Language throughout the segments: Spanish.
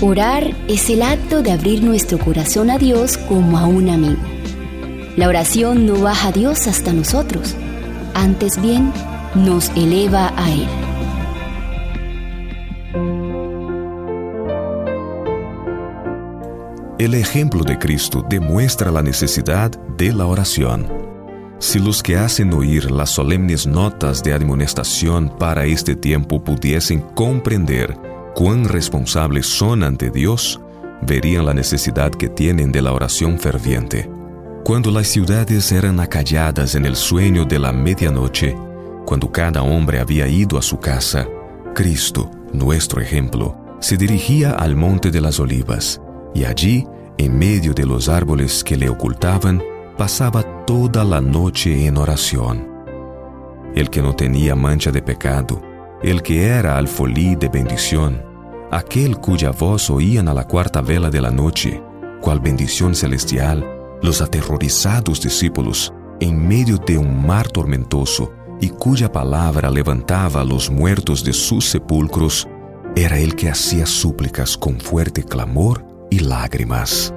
Orar es el acto de abrir nuestro corazón a Dios como a un amigo. La oración no baja a Dios hasta nosotros, antes bien nos eleva a Él. El ejemplo de Cristo demuestra la necesidad de la oración. Si los que hacen oír las solemnes notas de admonestación para este tiempo pudiesen comprender cuán responsables son ante Dios, verían la necesidad que tienen de la oración ferviente. Cuando las ciudades eran acalladas en el sueño de la medianoche, cuando cada hombre había ido a su casa, Cristo, nuestro ejemplo, se dirigía al monte de las olivas, y allí, en medio de los árboles que le ocultaban, pasaba toda la noche en oración. El que no tenía mancha de pecado, el que era alfolí de bendición, aquel cuya voz oían a la cuarta vela de la noche, cual bendición celestial, los aterrorizados discípulos, en medio de un mar tormentoso, y cuya palabra levantaba a los muertos de sus sepulcros, era el que hacía súplicas con fuerte clamor y lágrimas.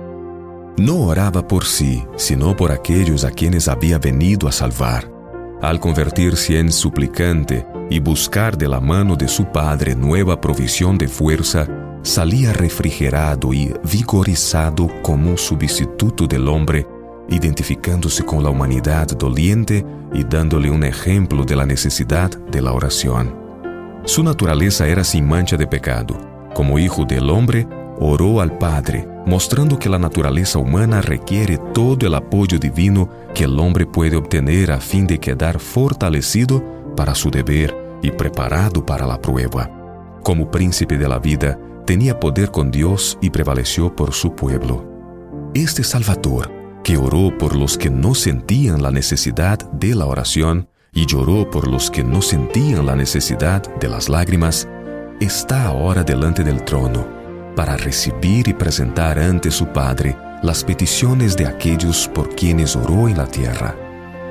No oraba por sí, sino por aquellos a quienes había venido a salvar. Al convertirse en suplicante, y buscar de la mano de su Padre nueva provisión de fuerza, salía refrigerado y vigorizado como un sustituto del hombre, identificándose con la humanidad doliente y dándole un ejemplo de la necesidad de la oración. Su naturaleza era sin mancha de pecado. Como hijo del hombre, oró al Padre, mostrando que la naturaleza humana requiere todo el apoyo divino que el hombre puede obtener a fin de quedar fortalecido para su deber y preparado para la prueba. Como príncipe de la vida, tenía poder con Dios y prevaleció por su pueblo. Este Salvador, que oró por los que no sentían la necesidad de la oración y lloró por los que no sentían la necesidad de las lágrimas, está ahora delante del trono para recibir y presentar ante su Padre las peticiones de aquellos por quienes oró en la tierra.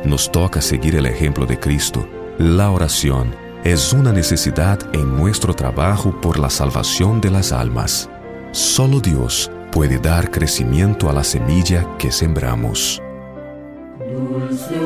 Nos toca seguir el ejemplo de Cristo, la oración, es una necesidad en nuestro trabajo por la salvación de las almas. Solo Dios puede dar crecimiento a la semilla que sembramos. Dulce